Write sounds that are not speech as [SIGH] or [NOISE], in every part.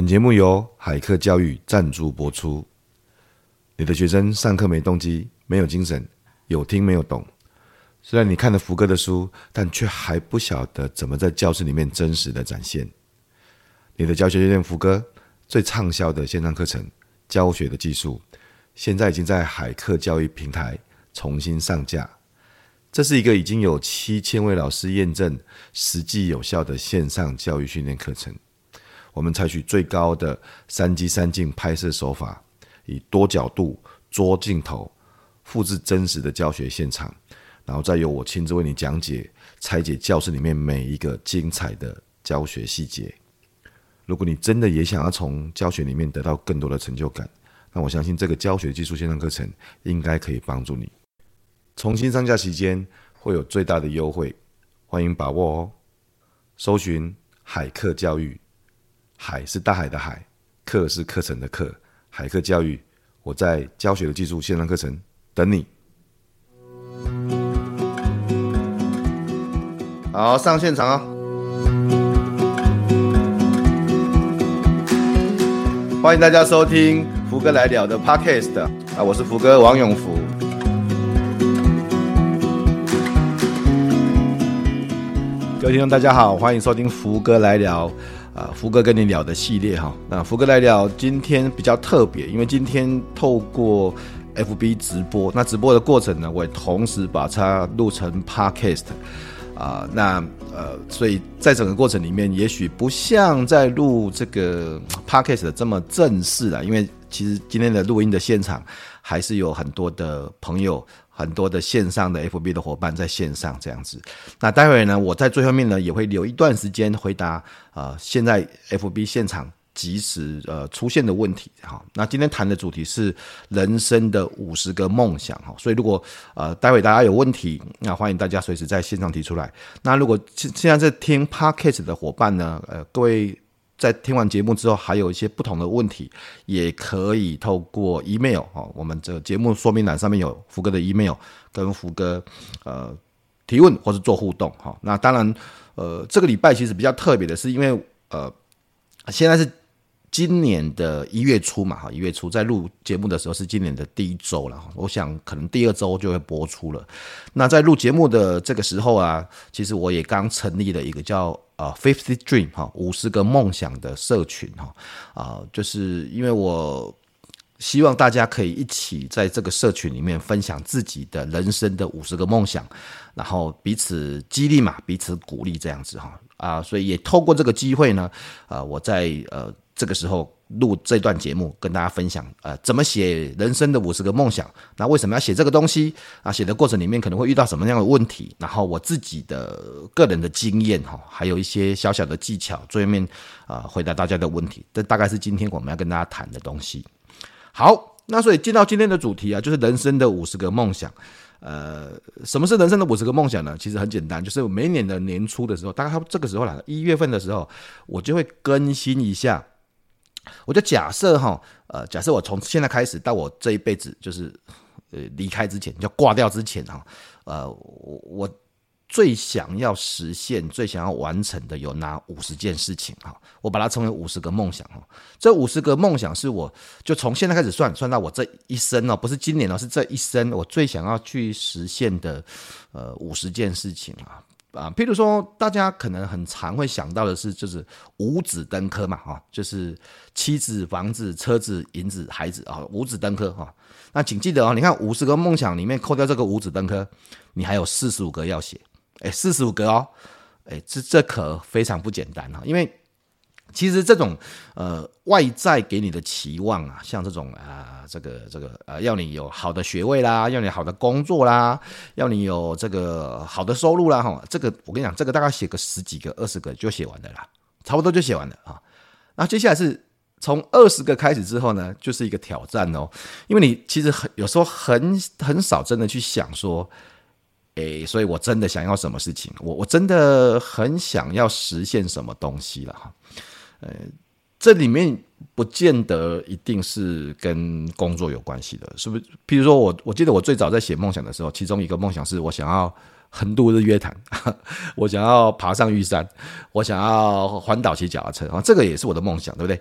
本节目由海客教育赞助播出。你的学生上课没动机，没有精神，有听没有懂。虽然你看了福哥的书，但却还不晓得怎么在教室里面真实的展现。你的教学训练福哥最畅销的线上课程《教学的技术》，现在已经在海客教育平台重新上架。这是一个已经有七千位老师验证、实际有效的线上教育训练课程。我们采取最高的三机三镜拍摄手法，以多角度、多镜头复制真实的教学现场，然后再由我亲自为你讲解、拆解教室里面每一个精彩的教学细节。如果你真的也想要从教学里面得到更多的成就感，那我相信这个教学技术线上课程应该可以帮助你。重新上架期间会有最大的优惠，欢迎把握哦！搜寻海客教育。海是大海的海，课是课程的课，海课教育，我在教学的技术线上课程等你。好，上现场啊、哦！欢迎大家收听福哥来聊的 Podcast 啊，我是福哥王永福。各位听众大家好，欢迎收听福哥来聊。啊，福哥跟你聊的系列哈，那福哥来聊今天比较特别，因为今天透过 FB 直播，那直播的过程呢，我也同时把它录成 Podcast 啊，那呃，所以在整个过程里面，也许不像在录这个 Podcast 这么正式啊，因为其实今天的录音的现场还是有很多的朋友。很多的线上的 FB 的伙伴在线上这样子，那待会呢，我在最后面呢也会留一段时间回答啊、呃，现在 FB 现场即时呃出现的问题哈。那今天谈的主题是人生的五十个梦想哈，所以如果呃待会大家有问题，那欢迎大家随时在线上提出来。那如果现现在在听 Podcast 的伙伴呢，呃各位。在听完节目之后，还有一些不同的问题，也可以透过 email 哦，我们这个节目说明栏上面有福哥的 email，跟福哥呃提问或是做互动哈。那当然，呃，这个礼拜其实比较特别的是，因为呃现在是今年的一月初嘛哈，一月初在录节目的时候是今年的第一周了，我想可能第二周就会播出了。那在录节目的这个时候啊，其实我也刚成立了一个叫。啊，Fifty Dream 哈，五十个梦想的社群哈，啊，就是因为我希望大家可以一起在这个社群里面分享自己的人生的五十个梦想，然后彼此激励嘛，彼此鼓励这样子哈，啊，所以也透过这个机会呢，啊，我在呃。这个时候录这段节目，跟大家分享，呃，怎么写人生的五十个梦想？那为什么要写这个东西？啊，写的过程里面可能会遇到什么样的问题？然后我自己的个人的经验哈，还有一些小小的技巧，最后面啊回答大家的问题。这大概是今天我们要跟大家谈的东西。好，那所以进到今天的主题啊，就是人生的五十个梦想。呃，什么是人生的五十个梦想呢？其实很简单，就是每年的年初的时候，大概这个时候来了，一月份的时候，我就会更新一下。我就假设哈，呃，假设我从现在开始到我这一辈子，就是呃离开之前，就挂掉之前哈，呃，我我最想要实现、最想要完成的有哪五十件事情哈？我把它称为五十个梦想哈。这五十个梦想是我就从现在开始算，算到我这一生哦，不是今年哦，是这一生我最想要去实现的呃五十件事情啊。啊，譬如说，大家可能很常会想到的是，就是五子登科嘛，哈，就是妻子、房子、车子、银子、孩子啊，五子登科哈。那请记得哦，你看五十个梦想里面扣掉这个五子登科，你还有四十五个要写，哎，四十五个哦，哎，这这可非常不简单哈，因为。其实这种呃外在给你的期望啊，像这种啊、呃，这个这个呃，要你有好的学位啦，要你好的工作啦，要你有这个好的收入啦，哈，这个我跟你讲，这个大概写个十几个、二十个就写完了啦，差不多就写完了啊。那接下来是从二十个开始之后呢，就是一个挑战哦，因为你其实很有时候很很少真的去想说。诶，所以我真的想要什么事情？我我真的很想要实现什么东西了哈。呃，这里面不见得一定是跟工作有关系的，是不是？譬如说我我记得我最早在写梦想的时候，其中一个梦想是我想要横渡日月潭，[LAUGHS] 我想要爬上玉山，我想要环岛骑脚踏车啊，这个也是我的梦想，对不对？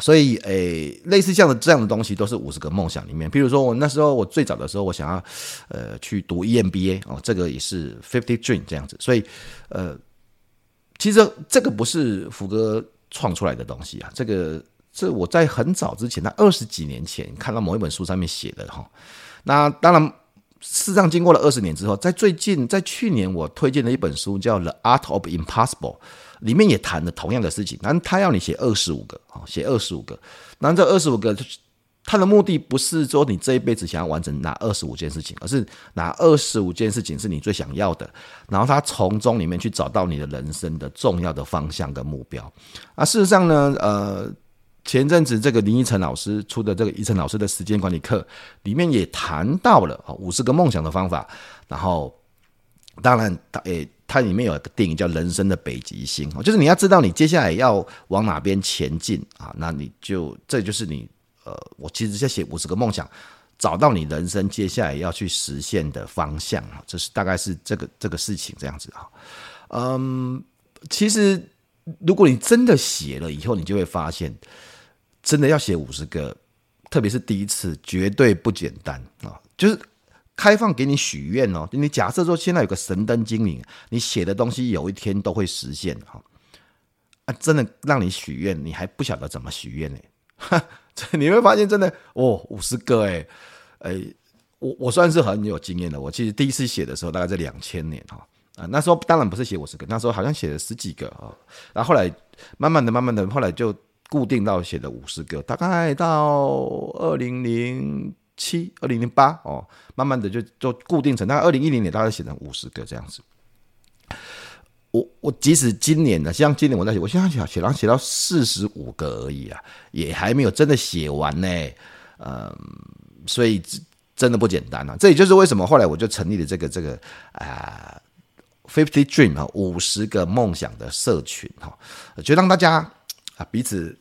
所以，诶、类似这样的这样的东西，都是五十个梦想里面。比如说，我那时候我最早的时候，我想要呃去读 EMBA 哦，这个也是 Fifty Dream 这样子。所以，呃，其实这个不是福哥创出来的东西啊，这个这我在很早之前，那二十几年前看到某一本书上面写的哈。那当然，事实上经过了二十年之后，在最近，在去年我推荐的一本书叫《The Art of Impossible》。里面也谈了同样的事情，但他要你写二十五个啊，写二十五个。那这二十五个，他的目的不是说你这一辈子想要完成哪二十五件事情，而是哪二十五件事情是你最想要的，然后他从中里面去找到你的人生的重要的方向跟目标。啊，事实上呢，呃，前阵子这个林依晨老师出的这个依晨老师的时间管理课里面也谈到了啊五十个梦想的方法，然后当然他也。它里面有一个电影叫《人生的北极星》，就是你要知道你接下来要往哪边前进啊，那你就这就是你呃，我其实在写五十个梦想，找到你人生接下来要去实现的方向啊，这是大概是这个这个事情这样子啊。嗯，其实如果你真的写了以后，你就会发现，真的要写五十个，特别是第一次，绝对不简单啊，就是。开放给你许愿哦，你假设说现在有个神灯精灵，你写的东西有一天都会实现哈，啊，真的让你许愿，你还不晓得怎么许愿呢？这，[LAUGHS] 你会发现真的哦，五十个哎，哎，我我算是很有经验的，我其实第一次写的时候大概在两千年哈，啊，那时候当然不是写五十个，那时候好像写了十几个啊，然后后来慢慢的、慢慢的，后来就固定到写了五十个，大概到二零零。七二零零八哦，慢慢的就就固定成，大概二零一零年大概写成五十个这样子。我我即使今年呢，像今年我在写，我现在写写到写到四十五个而已啊，也还没有真的写完呢。嗯，所以真的不简单啊。这也就是为什么后来我就成立了这个这个啊，Fifty Dream 哈，五十个梦想的社群哈，就让大家啊彼此。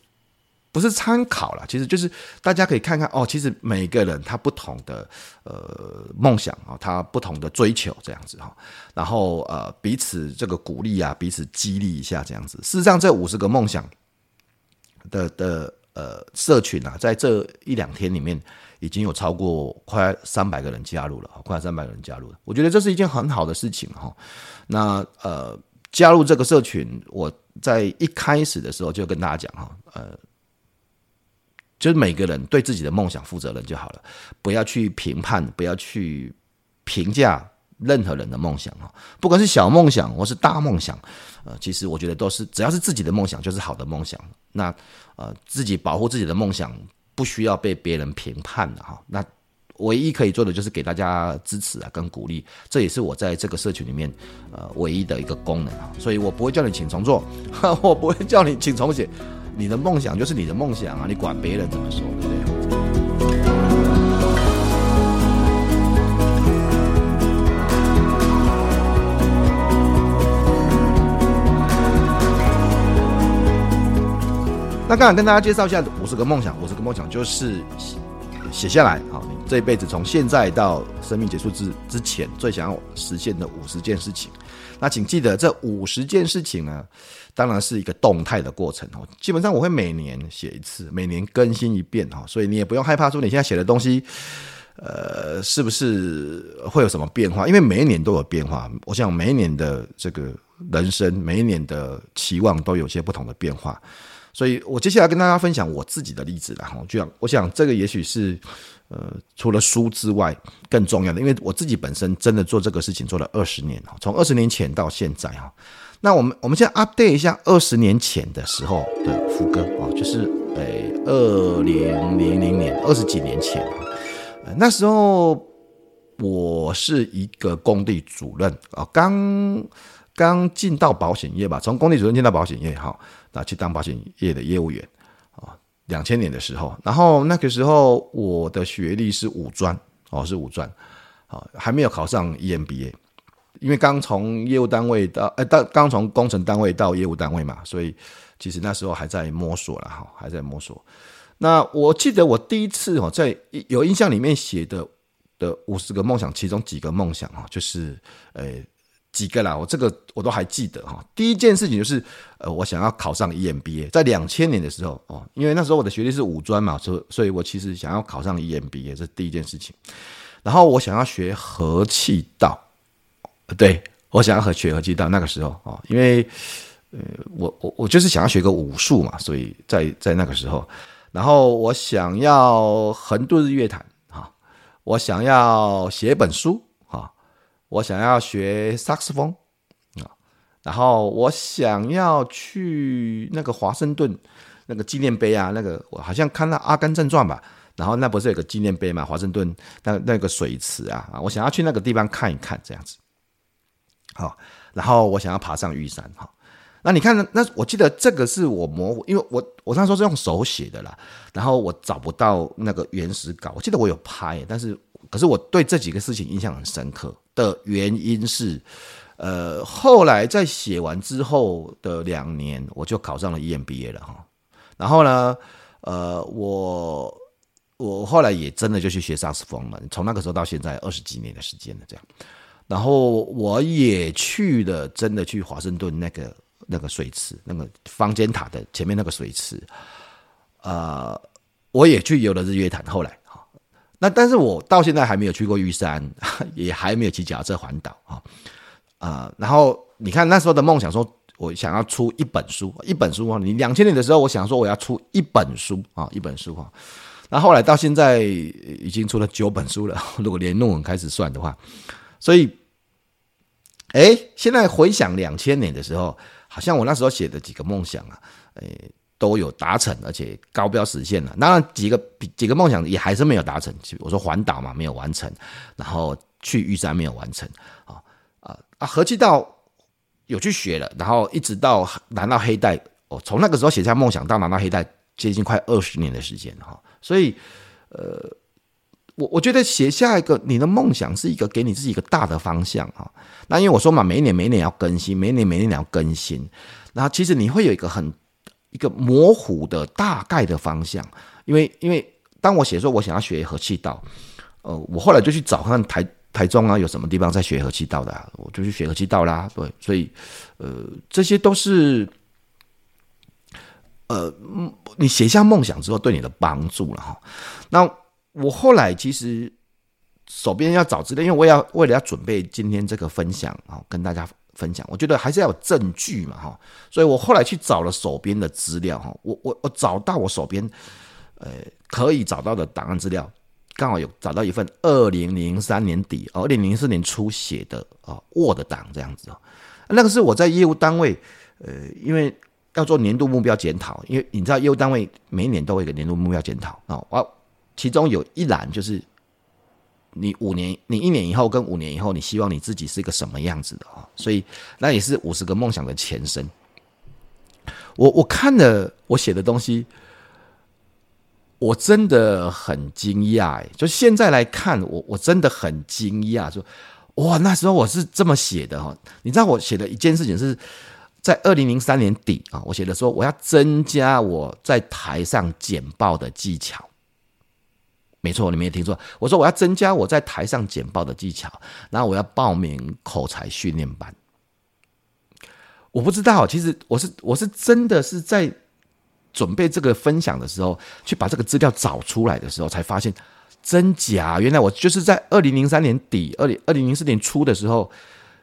不是参考啦，其实就是大家可以看看哦，其实每个人他不同的呃梦想啊，他不同的追求这样子哈，然后呃彼此这个鼓励啊，彼此激励一下这样子。事实上，这五十个梦想的的呃社群啊，在这一两天里面已经有超过快三百个人加入了，快三百个人加入了。我觉得这是一件很好的事情哈。那呃加入这个社群，我在一开始的时候就跟大家讲哈，呃。就是每个人对自己的梦想负责任就好了，不要去评判，不要去评价任何人的梦想哈，不管是小梦想或是大梦想，呃，其实我觉得都是只要是自己的梦想就是好的梦想。那呃，自己保护自己的梦想，不需要被别人评判的哈。那唯一可以做的就是给大家支持啊，跟鼓励，这也是我在这个社群里面呃唯一的一个功能啊。所以我不会叫你请重做，[LAUGHS] 我不会叫你请重写。你的梦想就是你的梦想啊，你管别人怎么说，对不对？那刚才跟大家介绍一下五十个梦想，五十个梦想就是写下来，好，你这一辈子从现在到生命结束之之前最想要实现的五十件事情。那请记得，这五十件事情呢，当然是一个动态的过程哦。基本上我会每年写一次，每年更新一遍哈，所以你也不用害怕说你现在写的东西，呃，是不是会有什么变化？因为每一年都有变化。我想每一年的这个人生，每一年的期望都有些不同的变化。所以我接下来跟大家分享我自己的例子了哈。就想我想这个也许是。呃，除了书之外，更重要的，因为我自己本身真的做这个事情做了二十年哈，从二十年前到现在哈。那我们我们现在 update 一下二十年前的时候的福哥啊，就是诶二零零零年二十几年前，那时候我是一个工地主任啊，刚刚进到保险业吧，从工地主任进到保险业哈，那去当保险业的业务员。两千年的时候，然后那个时候我的学历是五专哦，是五专，好，还没有考上 EMBA，因为刚从业务单位到呃，到刚从工程单位到业务单位嘛，所以其实那时候还在摸索了哈，还在摸索。那我记得我第一次哦，在有印象里面写的的五十个梦想，其中几个梦想啊，就是呃几个啦，我这个我都还记得哈。第一件事情就是呃，我想要考上 EMBA，在两千年的时候哦，因为那时候我的学历是五专嘛，所所以我其实想要考上 EMBA，这是第一件事情。然后我想要学和气道，对，我想要和学和气道。那个时候啊，因为呃，我我我就是想要学个武术嘛，所以在在那个时候，然后我想要横渡日月潭啊，我想要写一本书，我想要学萨克斯风啊，然后我想要去那个华盛顿那个纪念碑啊，那个我好像看到《阿甘正传》吧。然后那不是有个纪念碑嘛？华盛顿那那个水池啊啊！我想要去那个地方看一看，这样子。好，然后我想要爬上玉山哈。那你看，那我记得这个是我模糊，因为我我那时候是用手写的啦。然后我找不到那个原始稿，我记得我有拍，但是可是我对这几个事情印象很深刻的原因是，呃，后来在写完之后的两年，我就考上了 EMBA 了哈。然后呢，呃，我。我后来也真的就去学萨斯风了，从那个时候到现在二十几年的时间了，这样。然后我也去了，真的去华盛顿那个那个水池，那个方尖塔的前面那个水池。呃，我也去游了日月潭。后来，那但是我到现在还没有去过玉山，[LAUGHS] 也还没有骑脚踏车环岛啊啊。然后你看那时候的梦想，说我想要出一本书，一本书啊。你两千年的时候，我想说我要出一本书啊，一本书哈。那后来到现在已经出了九本书了，[LAUGHS] 如果连论文开始算的话，所以，哎，现在回想两千年的时候，好像我那时候写的几个梦想啊，哎，都有达成，而且高标实现了。当然，几个几个梦想也还是没有达成。我说环岛嘛，没有完成，然后去玉山没有完成，啊啊啊！合气道有去学了，然后一直到拿到黑带，哦，从那个时候写下梦想到拿到黑带，接近快二十年的时间哈。所以，呃，我我觉得写下一个你的梦想是一个给你自己一个大的方向啊。那因为我说嘛，每一年每一年要更新，每一年每一年要更新。然后其实你会有一个很一个模糊的大概的方向。因为因为当我写说我想要学和气道，呃，我后来就去找看台台中啊有什么地方在学和气道的，我就去学和气道啦。对，所以呃，这些都是。呃，你写下梦想之后对你的帮助了哈。那我后来其实手边要找资料，因为我要为了要准备今天这个分享啊，跟大家分享，我觉得还是要有证据嘛哈。所以我后来去找了手边的资料哈，我我我找到我手边呃可以找到的档案资料，刚好有找到一份二零零三年底哦，二零零四年初写的啊 Word 档这样子哦，那个是我在业务单位呃，因为。要做年度目标检讨，因为你知道业务单位每一年都会有个年度目标检讨啊。我其中有一栏就是你五年、你一年以后跟五年以后，你希望你自己是一个什么样子的啊？所以那也是五十个梦想的前身。我我看了我写的东西，我真的很惊讶哎！就现在来看，我我真的很惊讶，说哇，那时候我是这么写的哈。你知道我写的一件事情是。在二零零三年底啊，我写的说我要增加我在台上简报的技巧。没错，你没有听错，我说我要增加我在台上简报的技巧，然后我要报名口才训练班。我不知道，其实我是我是真的是在准备这个分享的时候，去把这个资料找出来的时候，才发现真假。原来我就是在二零零三年底，二零二零零四年初的时候。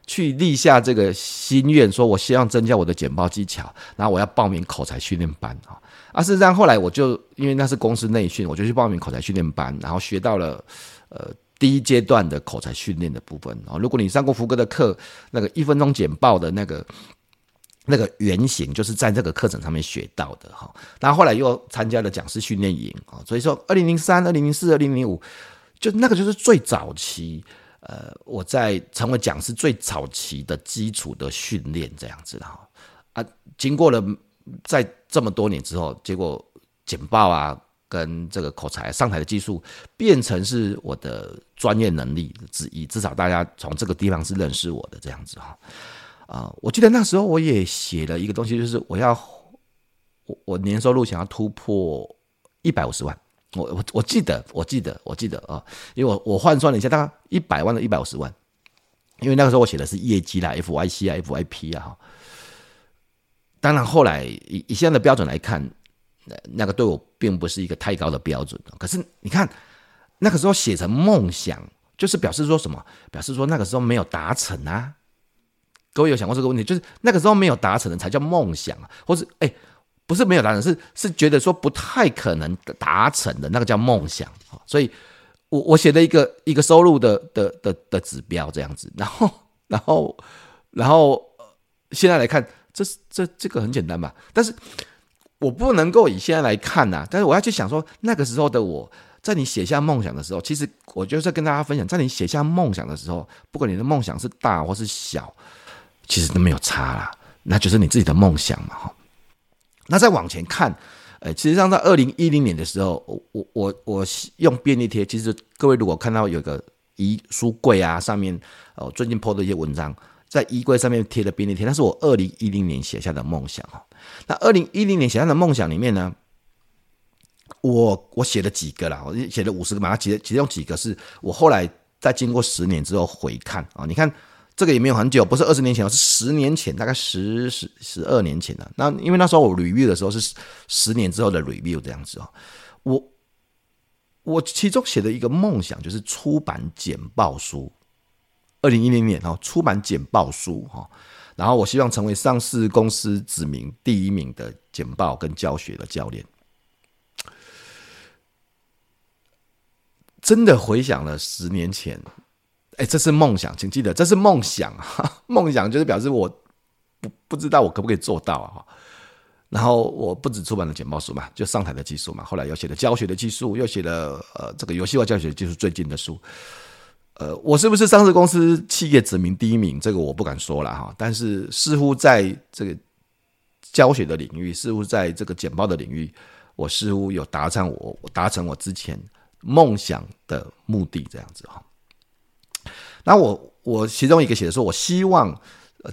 去立下这个心愿，说我希望增加我的简报技巧，然后我要报名口才训练班啊。啊，事实上后来我就因为那是公司内训，我就去报名口才训练班，然后学到了呃第一阶段的口才训练的部分啊。如果你上过福哥的课，那个一分钟简报的那个那个原型，就是在这个课程上面学到的哈。然后后来又参加了讲师训练营啊，所以说二零零三、二零零四、二零零五，就那个就是最早期。呃，我在成为讲师最早期的基础的训练这样子的哈啊，经过了在这么多年之后，结果简报啊跟这个口才上台的技术变成是我的专业能力之一，至少大家从这个地方是认识我的这样子哈。啊，我记得那时候我也写了一个东西，就是我要我我年收入想要突破一百五十万。我我我记得，我记得，我记得啊，因为我我换算了一下，大概一百万到一百五十万，因为那个时候我写的是业绩啦，FYC 啊，FYP 啊，哈。当然后来以以现在的标准来看，那那个对我并不是一个太高的标准。可是你看，那个时候写成梦想，就是表示说什么？表示说那个时候没有达成啊。各位有想过这个问题？就是那个时候没有达成的才叫梦想啊，或是哎。不是没有达成，是是觉得说不太可能达成的那个叫梦想啊，所以我我写了一个一个收入的的的的指标这样子，然后然后然后现在来看，这这这个很简单吧？但是我不能够以现在来看呐，但是我要去想说，那个时候的我在你写下梦想的时候，其实我就是跟大家分享，在你写下梦想的时候，不管你的梦想是大或是小，其实都没有差啦，那就是你自己的梦想嘛，哈。那再往前看，呃，其实上在二零一零年的时候，我我我用便利贴。其实各位如果看到有个衣书柜啊，上面哦最近 po 的一些文章，在衣柜上面贴的便利贴，那是我二零一零年写下的梦想哈。那二零一零年写下的梦想里面呢，我我写了几个啦，我写了五十个嘛，其实其中几个是我后来在经过十年之后回看啊，你看。这个也没有很久，不是二十年前，是十年前，大概十十十二年前了。那因为那时候我 review 的时候是十年之后的 review 这样子哦。我我其中写的一个梦想就是出版简报书，二零一零年哦，出版简报书哈。然后我希望成为上市公司指名第一名的简报跟教学的教练。真的回想了十年前。哎，这是梦想，请记得这是梦想啊！梦想就是表示我不不知道我可不可以做到啊。然后我不止出版了简报书嘛，就上台的技术嘛，后来又写了教学的技术，又写了呃这个游戏化教学技术最近的书。呃，我是不是上市公司企业指名第一名？这个我不敢说了哈。但是似乎在这个教学的领域，似乎在这个简报的领域，我似乎有达成我达成我之前梦想的目的，这样子哈。那我我其中一个写的说，我希望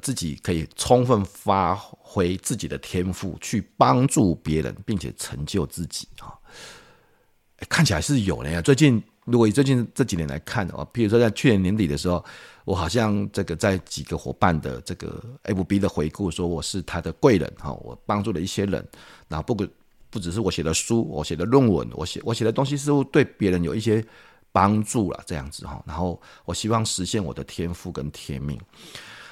自己可以充分发挥自己的天赋，去帮助别人，并且成就自己啊。看起来是有的呀。最近如果以最近这几年来看啊，譬如说在去年年底的时候，我好像这个在几个伙伴的这个 FB 的回顾，说我是他的贵人哈，我帮助了一些人。然后不不不只是我写的书，我写的论文，我写我写的东西似乎对别人有一些。帮助了这样子哈，然后我希望实现我的天赋跟天命，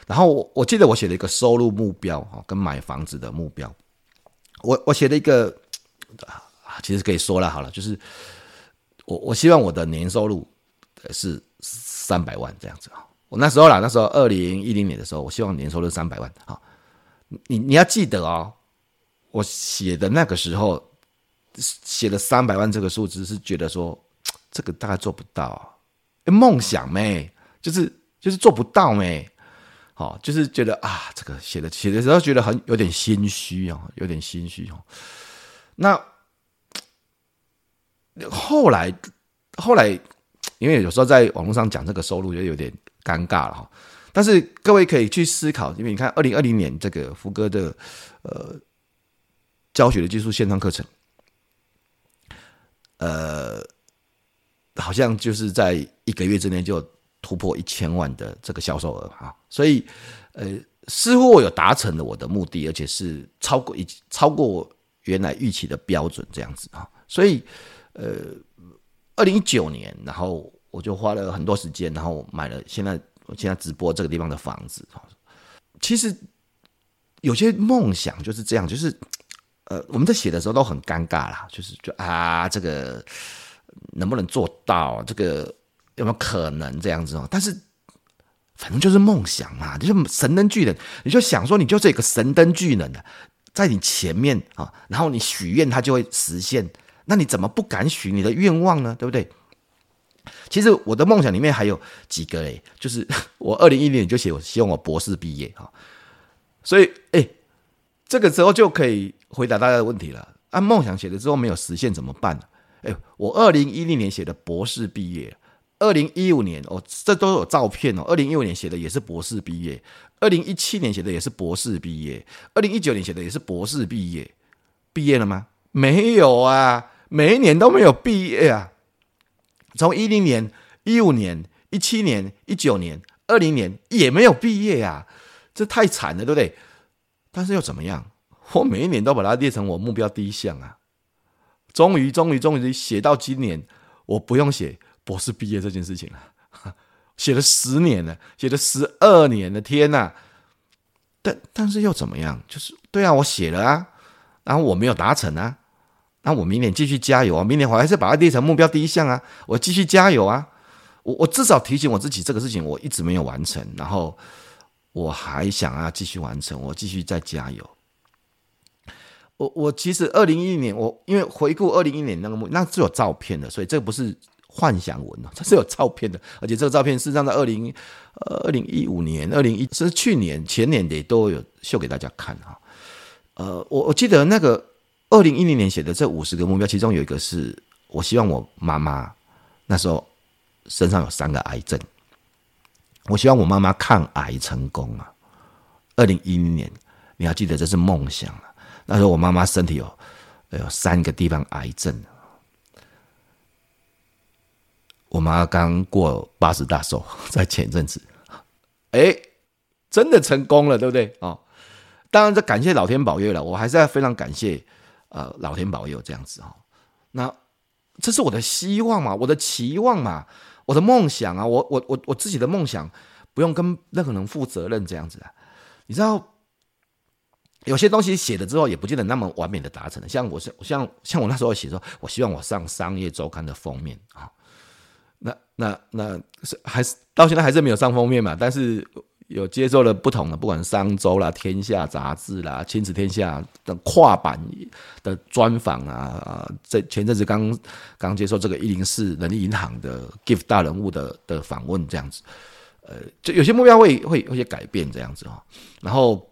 然后我我记得我写了一个收入目标哈，跟买房子的目标，我我写了一个，其实可以说了好了，就是我我希望我的年收入是三百万这样子啊，我那时候啦，那时候二零一零年的时候，我希望年收入三百万啊，你你要记得哦，我写的那个时候写了三百万这个数字是觉得说。这个大概做不到，梦想没，就是就是做不到没，好，就是觉得啊，这个写的写的时候觉得很有点心虚啊，有点心虚哦。那后来后来，因为有时候在网络上讲这个收入就有点尴尬了哈。但是各位可以去思考，因为你看二零二零年这个福哥的呃教学的技术线上课程，呃。好像就是在一个月之内就突破一千万的这个销售额啊，所以呃，似乎我有达成了我的目的，而且是超过一超过原来预期的标准这样子啊，所以呃，二零一九年，然后我就花了很多时间，然后买了现在我现在直播这个地方的房子。其实有些梦想就是这样，就是呃，我们在写的时候都很尴尬啦，就是就啊这个。能不能做到？这个有没有可能这样子哦？但是反正就是梦想嘛，就是神灯巨人，你就想说，你就这个神灯巨人的在你前面啊，然后你许愿，它就会实现。那你怎么不敢许你的愿望呢？对不对？其实我的梦想里面还有几个诶，就是 [LAUGHS] 我二零一零年就写，我希望我博士毕业哈。所以诶，这个时候就可以回答大家的问题了。按梦想写了之后没有实现怎么办呢？哎，我二零一零年写的博士毕业，二零一五年哦，这都有照片哦。二零一五年写的也是博士毕业，二零一七年写的也是博士毕业，二零一九年写的也是博士毕业，毕业了吗？没有啊，每一年都没有毕业啊！从一零年、一五年、一七年、一九年、二零年也没有毕业啊！这太惨了，对不对？但是又怎么样？我每一年都把它列成我目标第一项啊！终于，终于，终于写到今年，我不用写博士毕业这件事情了。[LAUGHS] 写了十年了，写了十二年了，天哪！但但是又怎么样？就是对啊，我写了啊，然后我没有达成啊，那我明年继续加油啊！明年我还是把它列成目标第一项啊，我继续加油啊！我我至少提醒我自己，这个事情我一直没有完成，然后我还想要继续完成，我继续再加油。我我其实二零一一年，我因为回顾二零一一年那个目，那是有照片的，所以这不是。幻想文哦，[LAUGHS] 这是有照片的，而且这个照片是让在二零呃二零一五年、二零一是去年、前年的都有秀给大家看哈。呃，我我记得那个二零一零年写的这五十个目标，其中有一个是我希望我妈妈那时候身上有三个癌症，我希望我妈妈抗癌成功啊。二零一零年，你要记得这是梦想啊。那时候我妈妈身体有有三个地方癌症。我妈刚过八十大寿，[LAUGHS] 在前阵子，哎，真的成功了，对不对啊、哦？当然，这感谢老天保佑了。我还是要非常感谢呃老天保佑这样子、哦。那这是我的希望嘛，我的期望嘛，我的梦想啊，我我我我自己的梦想，不用跟任何人负责任这样子啊。你知道，有些东西写了之后，也不见得那么完美的达成了。像我是像像我那时候写说，我希望我上商业周刊的封面啊。那那那是还是到现在还是没有上封面嘛？但是有接受了不同的，不管商周啦、天下杂志啦、亲子天下的跨版的专访啊啊！这前阵子刚刚接受这个一零四人力银行的 Gift 大人物的的访问，这样子，呃，就有些目标会会有些改变这样子哈。然后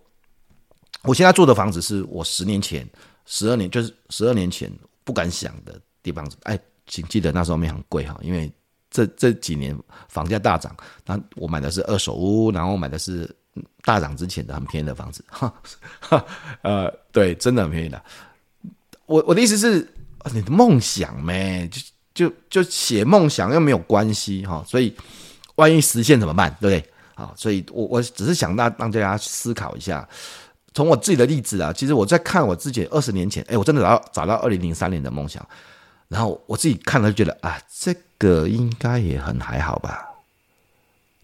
我现在住的房子是我十年前、十二年就是十二年前不敢想的地方，哎，请记得那时候没很贵哈，因为。这这几年房价大涨，那我买的是二手屋，然后买的是大涨之前的很便宜的房子，哈，哈，[LAUGHS] 呃，对，真的很便宜的。我我的意思是，你的梦想咩，就就就写梦想又没有关系哈，所以万一实现怎么办，对不对？啊，所以我我只是想让让大家思考一下，从我自己的例子啊，其实我在看我自己二十年前，哎，我真的找到找到二零零三年的梦想。然后我自己看了就觉得啊，这个应该也很还好吧。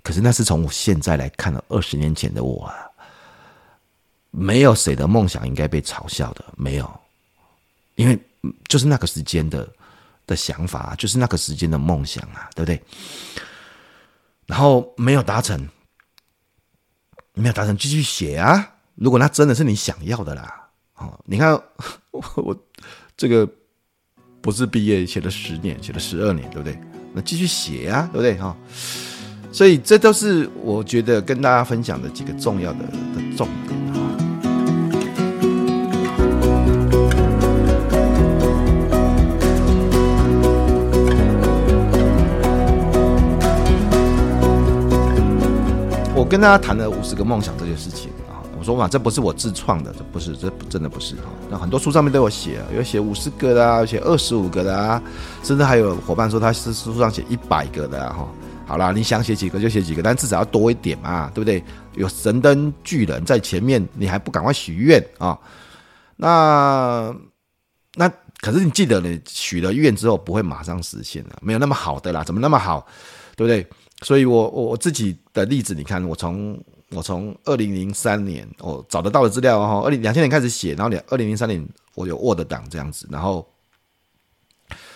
可是那是从我现在来看了二十年前的我啊，没有谁的梦想应该被嘲笑的，没有，因为就是那个时间的的想法，就是那个时间的梦想啊，对不对？然后没有达成，没有达成，继续写啊。如果那真的是你想要的啦，哦，你看 [LAUGHS] 我，我这个。博士毕业写了十年，写了十二年，对不对？那继续写啊，对不对？哈，所以这都是我觉得跟大家分享的几个重要的的重点。我跟大家谈了五十个梦想这件事情。说嘛，这不是我自创的，这不是，这真的不是哈。那很多书上面都有写，有写五十个的啊，有写二十五个的啊，甚至还有伙伴说他是书上写一百个的哈。好啦，你想写几个就写几个，但至少要多一点嘛，对不对？有神灯巨人在前面，你还不赶快许愿啊？那那可是你记得，你许了愿之后不会马上实现的，没有那么好的啦，怎么那么好，对不对？所以我我我自己的例子，你看我从。我从二零零三年我找得到的资料哈，二零两千年开始写，然后两二零零三年我有 Word 档这样子，然后，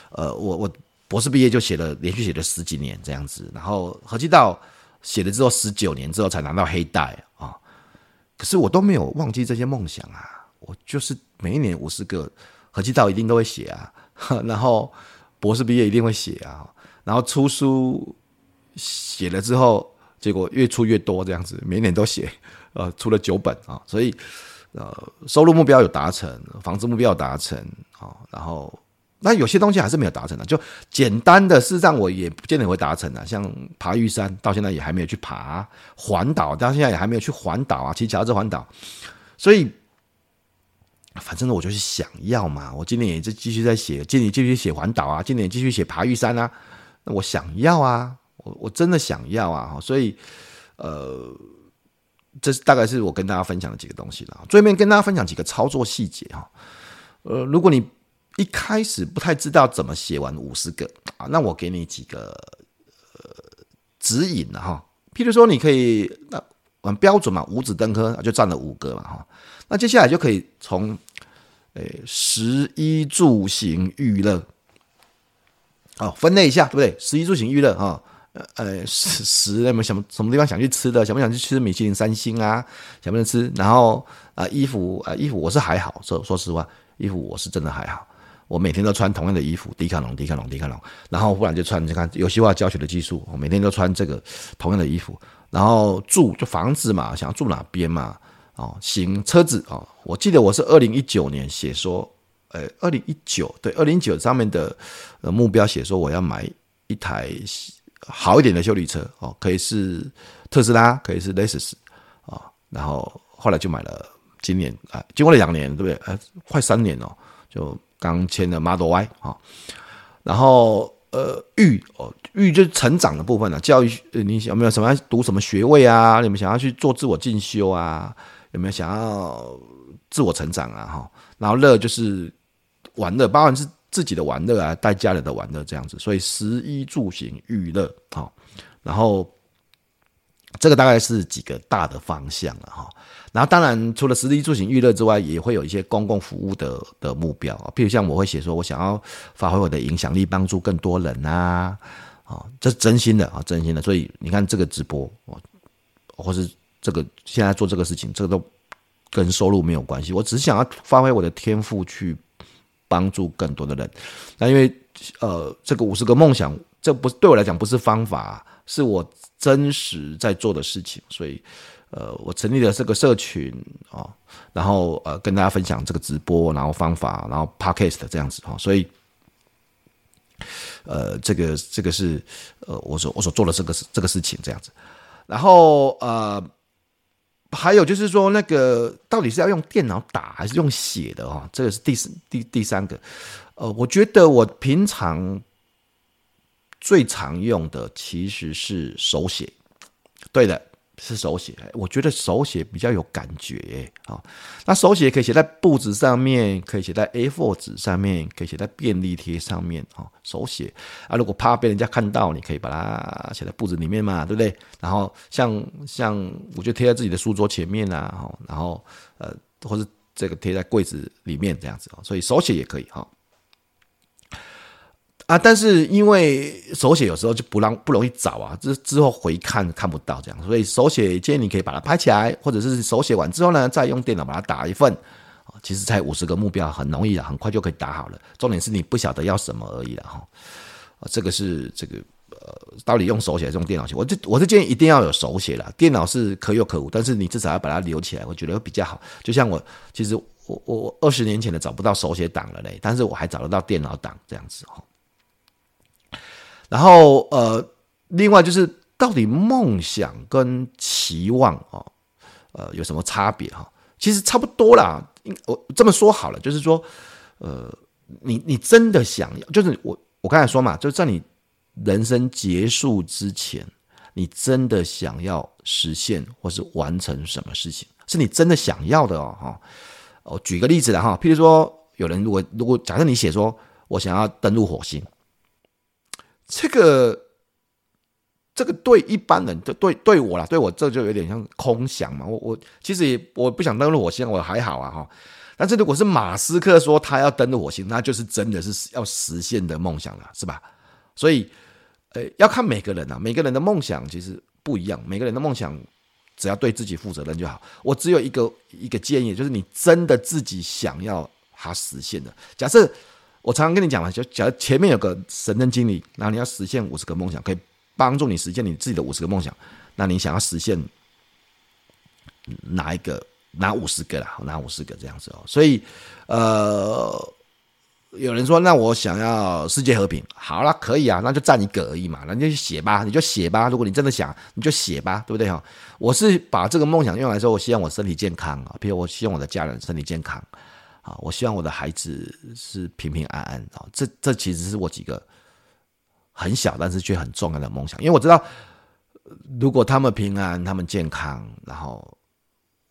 呃，我我博士毕业就写了连续写了十几年这样子，然后合计到写了之后十九年之后才拿到黑带啊，可是我都没有忘记这些梦想啊，我就是每一年五十个合计到一定都会写啊，[LAUGHS] 然后博士毕业一定会写啊，然后出书写了之后。结果越出越多，这样子每年都写，[LAUGHS] 呃，出了九本啊，所以呃，收入目标有达成，房子目标有达成啊，然后那有些东西还是没有达成的，就简单的事实上我也不见得会达成的，像爬玉山到现在也还没有去爬，环岛到现在也还没有去环岛啊，骑脚踏车环岛，所以反正呢我就是想要嘛，我今年也就继续在写，今年继续写环岛啊，今年继续写爬玉山啊，那我想要啊，我我真的想要啊，所以呃，这是大概是我跟大家分享的几个东西了。最后面跟大家分享几个操作细节哈，呃，如果你一开始不太知道怎么写完五十个啊，那我给你几个呃指引了哈。譬如说，你可以那很标准嘛，五子登科就占了五个嘛哈。那接下来就可以从诶食衣住行娱乐，哦分类一下，对不对？食衣住行娱乐哈，呃食食有没有什么什么地方想去吃的？想不想去吃米其林三星啊？想不想吃？然后啊衣服啊衣服我是还好，说说实话，衣服我是真的还好。我每天都穿同样的衣服，迪卡侬，迪卡侬，迪卡侬。然后不然就穿，你看游戏化教学的技术，我每天都穿这个同样的衣服。然后住就房子嘛，想要住哪边嘛？哦，行车子哦。我记得我是二零一九年写说，呃，二零一九对，二零一九上面的呃目标写说我要买一台好一点的修理车哦，可以是特斯拉，可以是雷克萨斯啊。然后后来就买了，今年啊，经过了两年，对不对？呃，快三年了，就。刚签的 Model Y 啊，然后呃育哦育就是成长的部分了，教育你有没有什么读什么学位啊？有没有想要去做自我进修啊？有没有想要自我成长啊？哈，然后乐就是玩乐，包含是自己的玩乐啊，带家人的玩乐这样子，所以食衣住行娱乐哈，然后这个大概是几个大的方向了哈。然后，当然，除了食衣住行娱乐之外，也会有一些公共服务的的目标啊。譬如像我会写说，我想要发挥我的影响力，帮助更多人啊，啊，这是真心的啊，真心的。所以你看这个直播，或是这个现在做这个事情，这个都跟收入没有关系。我只是想要发挥我的天赋，去帮助更多的人。那因为呃，这个五十个梦想，这不对我来讲不是方法，是我真实在做的事情，所以。呃，我成立了这个社群啊，然后呃，跟大家分享这个直播，然后方法，然后 podcast 这样子哈，所以呃，这个这个是呃，我所我所做的这个这个事情这样子，然后呃，还有就是说，那个到底是要用电脑打还是用写的哈？这个是第四第第三个，呃，我觉得我平常最常用的其实是手写，对的。是手写，我觉得手写比较有感觉啊。那手写可以写在簿子上面，可以写在 A4 纸上面，可以写在便利贴上面哦。手写啊，如果怕被人家看到，你可以把它写在簿子里面嘛，对不对？然后像像我就贴在自己的书桌前面啊，然后呃，或者这个贴在柜子里面这样子啊，所以手写也可以哈。啊，但是因为手写有时候就不让不容易找啊，之之后回看看不到这样，所以手写建议你可以把它拍起来，或者是手写完之后呢，再用电脑把它打一份。其实才五十个目标很容易啊，很快就可以打好了。重点是你不晓得要什么而已了哈。这个是这个呃，到底用手写还是用电脑写？我这我是建议一定要有手写啦，电脑是可有可无，但是你至少要把它留起来，我觉得会比较好。就像我其实我我二十年前的找不到手写档了嘞，但是我还找得到电脑档这样子哈。然后呃，另外就是到底梦想跟期望啊，呃，有什么差别哈？其实差不多啦。我这么说好了，就是说，呃，你你真的想要，就是我我刚才说嘛，就在你人生结束之前，你真的想要实现或是完成什么事情，是你真的想要的哦哈。我举个例子啦哈，譬如说，有人如果如果假设你写说我想要登陆火星。这个这个对一般人，就对对我啦，对我这就有点像空想嘛。我我其实也我不想登陆火星，我还好啊哈。但是如果是马斯克说他要登陆火星，那就是真的是要实现的梦想了，是吧？所以，呃，要看每个人啊，每个人的梦想其实不一样。每个人的梦想只要对自己负责任就好。我只有一个一个建议，就是你真的自己想要它实现的。假设。我常常跟你讲嘛，就假如前面有个神灯经理，然后你要实现五十个梦想，可以帮助你实现你自己的五十个梦想。那你想要实现哪一个？哪五十个啦？哪五十个这样子哦。所以，呃，有人说，那我想要世界和平，好了，可以啊，那就占一个而已嘛，那你就写吧，你就写吧。如果你真的想，你就写吧，对不对哈？我是把这个梦想用来说，我希望我身体健康啊，比如我希望我的家人身体健康。啊，我希望我的孩子是平平安安啊。这这其实是我几个很小但是却很重要的梦想，因为我知道，如果他们平安，他们健康，然后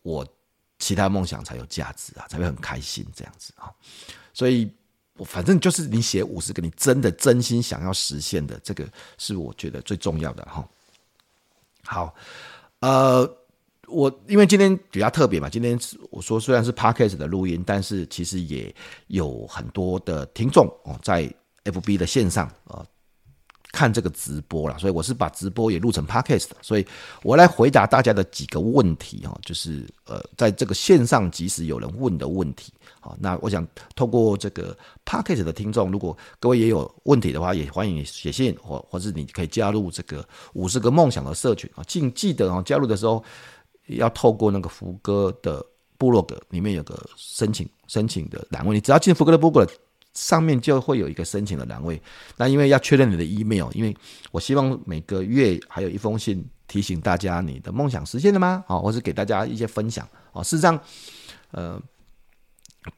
我其他梦想才有价值啊，才会很开心这样子啊。所以，我反正就是你写五十个，你真的真心想要实现的，这个是我觉得最重要的哈。好，呃。我因为今天比较特别嘛，今天我说虽然是 Podcast 的录音，但是其实也有很多的听众哦，在 FB 的线上啊看这个直播了，所以我是把直播也录成 Podcast，所以我来回答大家的几个问题哈，就是呃在这个线上即使有人问的问题，好，那我想透过这个 Podcast 的听众，如果各位也有问题的话，也欢迎写信或或是你可以加入这个五十个梦想的社群啊，记记得啊加入的时候。要透过那个福哥的部落格里面有个申请申请的栏位，你只要进福哥的部落格上面就会有一个申请的栏位。那因为要确认你的 email，因为我希望每个月还有一封信提醒大家你的梦想实现了吗？啊，或是给大家一些分享啊。事实上，呃，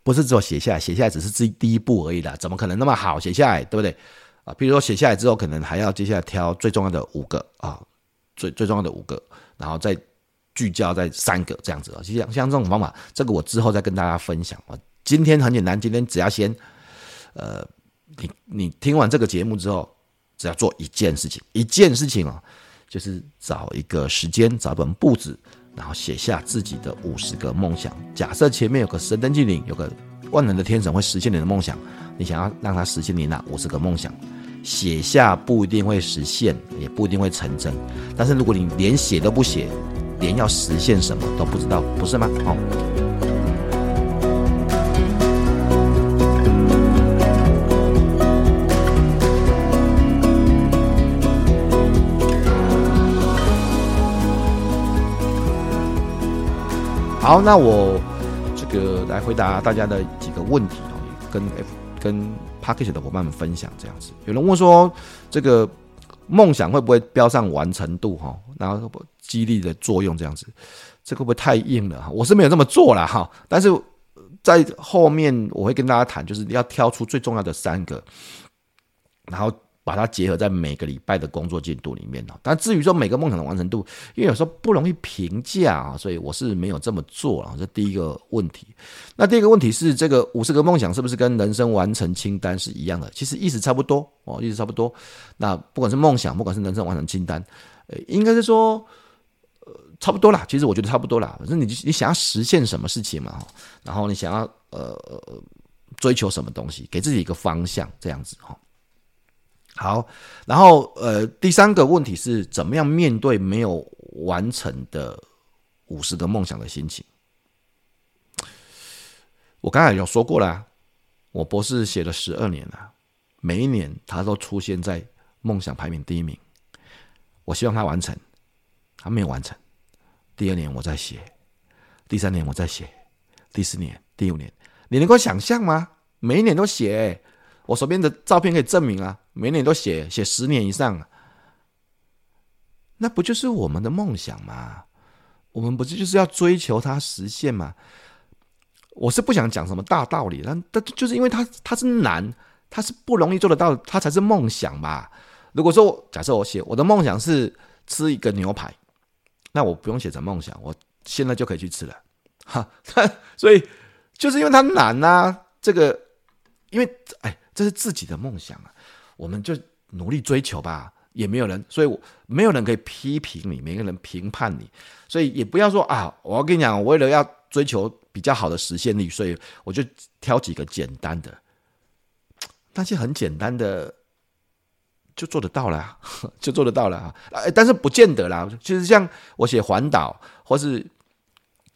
不是只有写下来，写下来只是第第一步而已啦，怎么可能那么好写下来，对不对？啊，比如说写下来之后，可能还要接下来挑最重要的五个啊，最最重要的五个，然后再。聚焦在三个这样子啊，其实像像这种方法，这个我之后再跟大家分享啊。今天很简单，今天只要先，呃，你你听完这个节目之后，只要做一件事情，一件事情啊，就是找一个时间，找本簿子，然后写下自己的五十个梦想。假设前面有个神灯精灵，有个万能的天神会实现你的梦想，你想要让他实现你那五十个梦想，写下不一定会实现，也不一定会成真。但是如果你连写都不写，连要实现什么都不知道，不是吗？好，好，那我这个来回答大家的几个问题哦，跟 F 跟 Package 的伙伴们分享这样子。有人问说，这个梦想会不会标上完成度？哈，然后激励的作用这样子，这个会不会太硬了？我是没有这么做了哈，但是在后面我会跟大家谈，就是要挑出最重要的三个，然后把它结合在每个礼拜的工作进度里面。但至于说每个梦想的完成度，因为有时候不容易评价啊，所以我是没有这么做了。这第一个问题。那第二个问题是，这个五十个梦想是不是跟人生完成清单是一样的？其实意思差不多哦，意思差不多。那不管是梦想，不管是人生完成清单，呃，应该是说。呃差不多啦，其实我觉得差不多啦。反正你你想要实现什么事情嘛，然后你想要呃追求什么东西，给自己一个方向，这样子哈。好，然后呃第三个问题是怎么样面对没有完成的五十个梦想的心情？我刚才有说过啦，我博士写了十二年了，每一年他都出现在梦想排名第一名。我希望他完成，他没有完成。第二年我再写，第三年我再写，第四年、第五年，你能够想象吗？每一年都写，我手边的照片可以证明啊，每一年都写，写十年以上，那不就是我们的梦想吗？我们不是就是要追求它实现吗？我是不想讲什么大道理，但但就是因为它它是难，它是不容易做得到，它才是梦想吧。如果说假设我写我的梦想是吃一个牛排。那我不用写成梦想，我现在就可以去吃了，[LAUGHS] 哈，[LAUGHS] 所以就是因为它难啊，这个，因为哎，这是自己的梦想啊，我们就努力追求吧，也没有人，所以我没有人可以批评你，没有人评判你，所以也不要说啊，我要跟你讲，我为了要追求比较好的实现率，所以我就挑几个简单的，那些很简单的。就做得到了，就做得到了啊！[LAUGHS] 但是不见得啦。其实像我写环岛，或是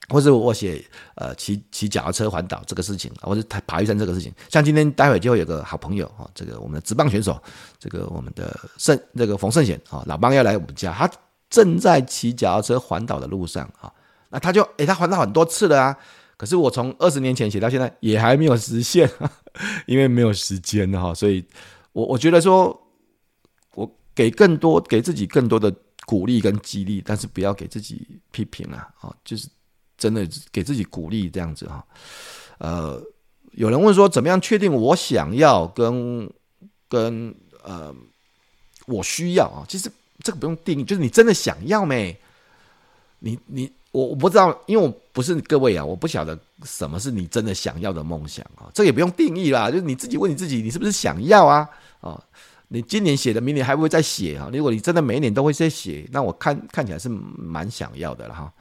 或是我写呃骑骑脚踏车环岛这个事情，或是爬玉山这个事情，像今天待会就会有个好朋友啊，这个我们的职棒选手，这个我们的胜这个冯胜贤啊，老帮要来我们家，他正在骑脚踏车环岛的路上啊。那他就诶，他环岛很多次了啊。可是我从二十年前写到现在，也还没有实现，[LAUGHS] 因为没有时间哈。所以我我觉得说。给更多给自己更多的鼓励跟激励，但是不要给自己批评啊！就是真的给自己鼓励这样子哈。呃，有人问说，怎么样确定我想要跟跟呃我需要啊？其实这个不用定义，就是你真的想要没？你你我我不知道，因为我不是各位啊，我不晓得什么是你真的想要的梦想啊。这也不用定义啦，就是你自己问你自己，你是不是想要啊？啊，你今年写的，明年还不会再写啊？如果你真的每一年都会在写，那我看看起来是蛮想要的了哈。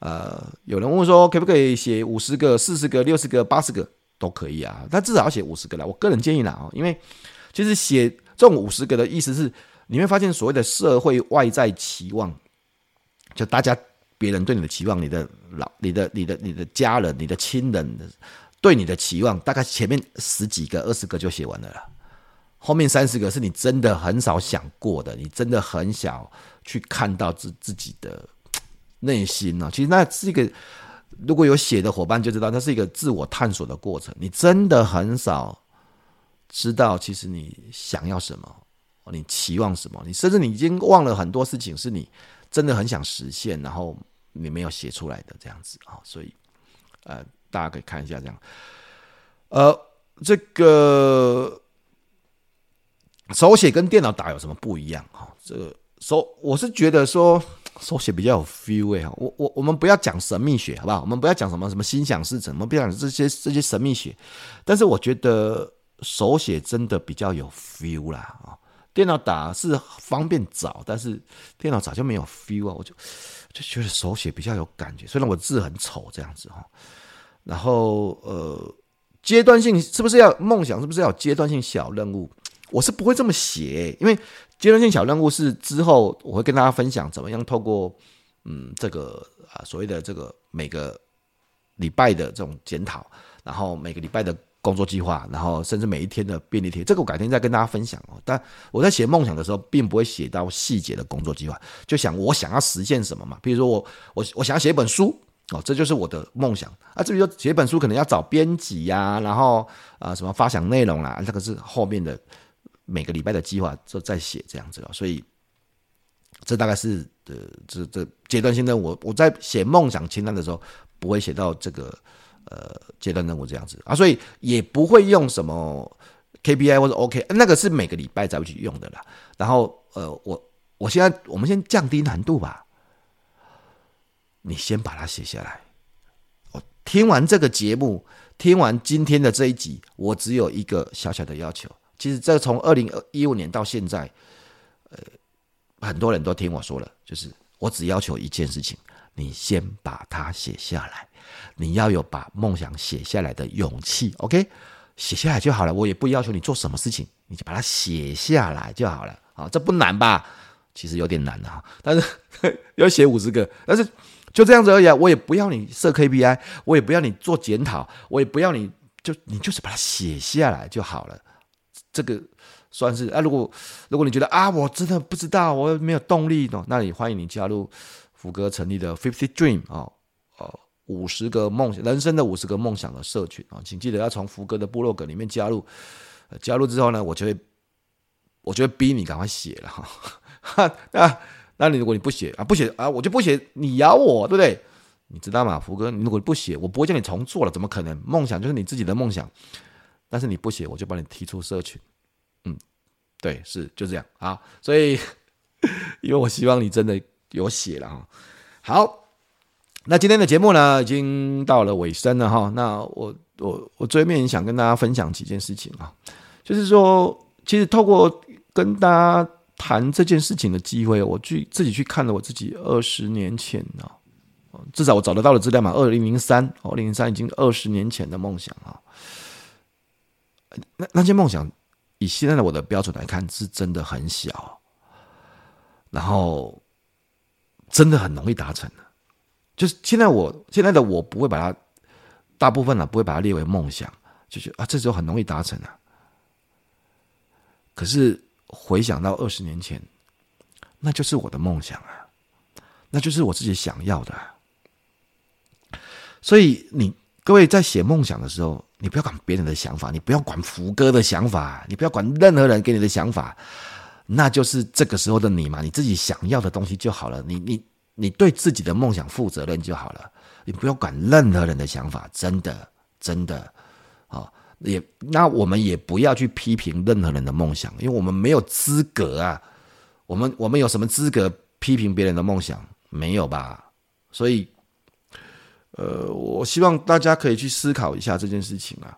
呃，有人问说，可不可以写五十个、四十个、六十个、八十个都可以啊？但至少要写五十个啦。我个人建议啦啊，因为其实写这种五十个的意思是，你会发现所谓的社会外在期望，就大家别人对你的期望，你的老、你的、你的、你的家人、你的亲人对你的期望，大概前面十几个、二十个就写完了啦。后面三十个是你真的很少想过的，你真的很想去看到自自己的。内心呢，其实那是一个，如果有写的伙伴就知道，那是一个自我探索的过程。你真的很少知道，其实你想要什么，你期望什么，你甚至你已经忘了很多事情是你真的很想实现，然后你没有写出来的这样子啊。所以，呃，大家可以看一下这样，呃，这个手写跟电脑打有什么不一样？哈，这个手我是觉得说。手写比较有 feel 哎，我我我们不要讲神秘学好不好？我们不要讲什么什么心想事成，我们不要讲这些这些神秘学。但是我觉得手写真的比较有 feel 啦啊！电脑打是方便找，但是电脑找就没有 feel 啊！我就就觉得手写比较有感觉，虽然我字很丑这样子哈。然后呃，阶段性是不是要梦想？是不是要有阶段性小任务？我是不会这么写，因为。阶段性小任务是之后我会跟大家分享怎么样透过嗯这个啊所谓的这个每个礼拜的这种检讨，然后每个礼拜的工作计划，然后甚至每一天的便利贴，这个我改天再跟大家分享哦。但我在写梦想的时候，并不会写到细节的工作计划，就想我想要实现什么嘛。比如说我我我想要写一本书哦，这就是我的梦想啊。至于说写本书，可能要找编辑呀，然后啊什么发想内容啦，这个是后面的。每个礼拜的计划就在写这样子了，所以这大概是呃这这阶段性任务。我在写梦想清单的时候，不会写到这个呃阶段任务这样子啊，所以也不会用什么 KPI 或者 OK，那个是每个礼拜才会去用的啦。然后呃，我我现在我们先降低难度吧，你先把它写下来。我听完这个节目，听完今天的这一集，我只有一个小小的要求。其实这从二零一五年到现在，呃，很多人都听我说了，就是我只要求一件事情，你先把它写下来，你要有把梦想写下来的勇气，OK，写下来就好了。我也不要求你做什么事情，你就把它写下来就好了。啊，这不难吧？其实有点难啊，但是要写五十个，但是就这样子而已啊。我也不要你设 KPI，我也不要你做检讨，我也不要你就你就是把它写下来就好了。这个算是啊，如果如果你觉得啊，我真的不知道，我没有动力呢，那你欢迎你加入福哥成立的 Fifty Dream 啊，五十个梦想人生的五十个梦想的社群啊，请记得要从福哥的部落格里面加入，加入之后呢，我就会我就会逼你赶快写了哈，[LAUGHS] 那那你如果你不写啊，不写啊，我就不写，你咬我，对不对？你知道吗，福哥，你如果不写，我不会叫你重做了，怎么可能？梦想就是你自己的梦想。但是你不写，我就把你踢出社群。嗯，对，是就这样啊。所以，[LAUGHS] 因为我希望你真的有写了哈。好，那今天的节目呢，已经到了尾声了哈。那我我我最后面想跟大家分享几件事情啊，就是说，其实透过跟大家谈这件事情的机会，我去自己去看了我自己二十年前啊，至少我找得到的资料嘛，二零零三，二零零三已经二十年前的梦想啊。那那些梦想，以现在的我的标准来看，是真的很小，然后真的很容易达成的。就是现在我现在的我不会把它，大部分呢不会把它列为梦想，就是啊，这时候很容易达成啊。可是回想到二十年前，那就是我的梦想啊，那就是我自己想要的。所以你各位在写梦想的时候，你不要管别人的想法，你不要管福哥的想法，你不要管任何人给你的想法，那就是这个时候的你嘛，你自己想要的东西就好了，你你你对自己的梦想负责任就好了，你不要管任何人的想法，真的真的，啊，也那我们也不要去批评任何人的梦想，因为我们没有资格啊。我们我们有什么资格批评别人的梦想？没有吧？所以，呃，我希望大家可以去思考一下这件事情啊，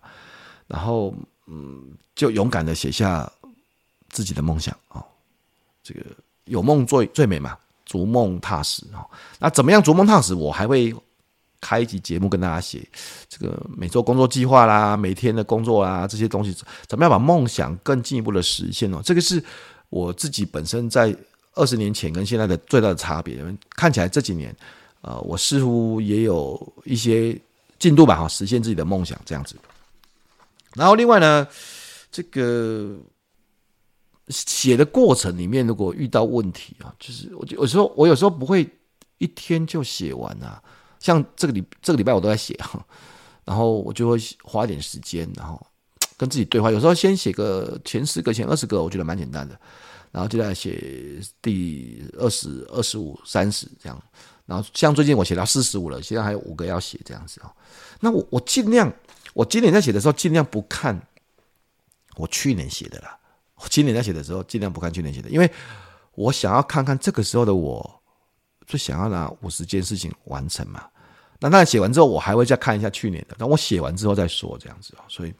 然后嗯，就勇敢的写下自己的梦想啊。这个有梦最最美嘛，逐梦踏实啊。那怎么样逐梦踏实？我还会开一集节目跟大家写这个每周工作计划啦，每天的工作啦，这些东西，怎么样把梦想更进一步的实现哦？这个是。我自己本身在二十年前跟现在的最大的差别，看起来这几年，呃，我似乎也有一些进度吧，哈，实现自己的梦想这样子。然后另外呢，这个写的过程里面，如果遇到问题啊，就是我有时候我有时候不会一天就写完啊，像这个礼这个礼拜我都在写哈，然后我就会花点时间，然后。跟自己对话，有时候先写个前十个、前二十个，我觉得蛮简单的，然后接下来写第二十二十五、三十这样，然后像最近我写到四十五了，现在还有五个要写这样子哦。那我我尽量，我今年在写的时候尽量不看我去年写的啦。我今年在写的时候尽量不看去年写的，因为我想要看看这个时候的我最想要拿五十件事情完成嘛。那那写完之后，我还会再看一下去年的，等我写完之后再说这样子哦。所以。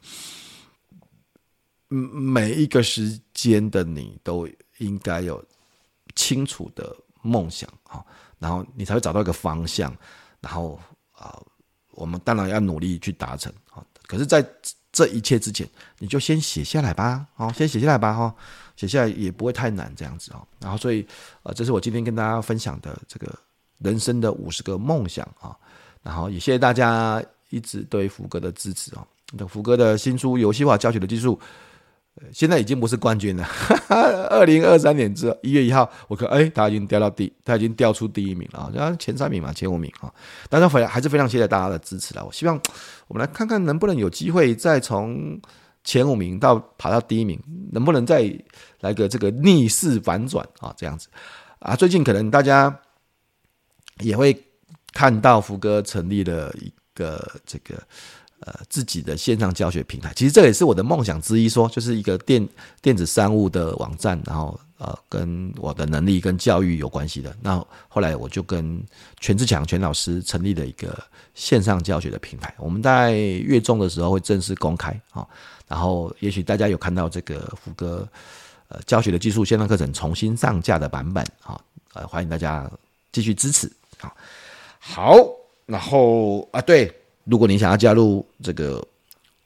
每一个时间的你都应该有清楚的梦想啊，然后你才会找到一个方向，然后啊，我们当然要努力去达成啊。可是，在这一切之前，你就先写下来吧，好，先写下来吧，哈，写下来也不会太难，这样子啊。然后，所以啊，这是我今天跟大家分享的这个人生的五十个梦想啊。然后，也谢谢大家一直对福哥的支持啊。那福哥的新书《游戏化教学的技术》。现在已经不是冠军了。[LAUGHS] 二零二三年之后一月一号，我看哎，他已经掉到第，他已经掉出第一名了，然后前三名嘛，前五名啊。但是非还是非常谢谢大家的支持了。我希望我们来看看能不能有机会再从前五名到爬到第一名，能不能再来个这个逆势反转啊？这样子啊，最近可能大家也会看到福哥成立了一个这个。呃，自己的线上教学平台，其实这也是我的梦想之一，说就是一个电电子商务的网站，然后呃，跟我的能力跟教育有关系的。那后来我就跟全志强全老师成立了一个线上教学的平台，我们在月中的时候会正式公开啊。然后也许大家有看到这个福哥呃教学的技术线上课程重新上架的版本啊，呃，欢迎大家继续支持啊。好，然后啊，对。如果你想要加入这个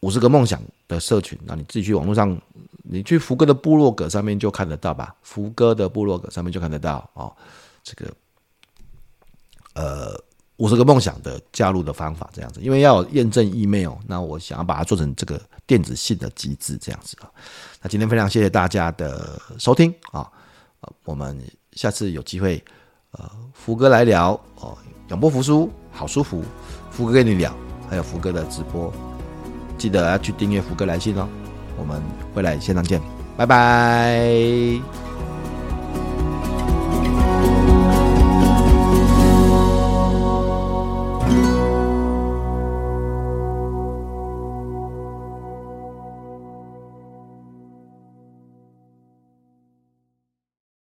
五十个梦想的社群，那你自己去网络上，你去福哥的部落格上面就看得到吧。福哥的部落格上面就看得到哦，这个呃五十个梦想的加入的方法这样子，因为要验证 email，那我想要把它做成这个电子信的机制这样子啊。那今天非常谢谢大家的收听啊，我们下次有机会呃福哥来聊哦，养波福书好舒服，福哥跟你聊。还有福哥的直播，记得要去订阅福哥来信哦。我们会来现场见，拜拜。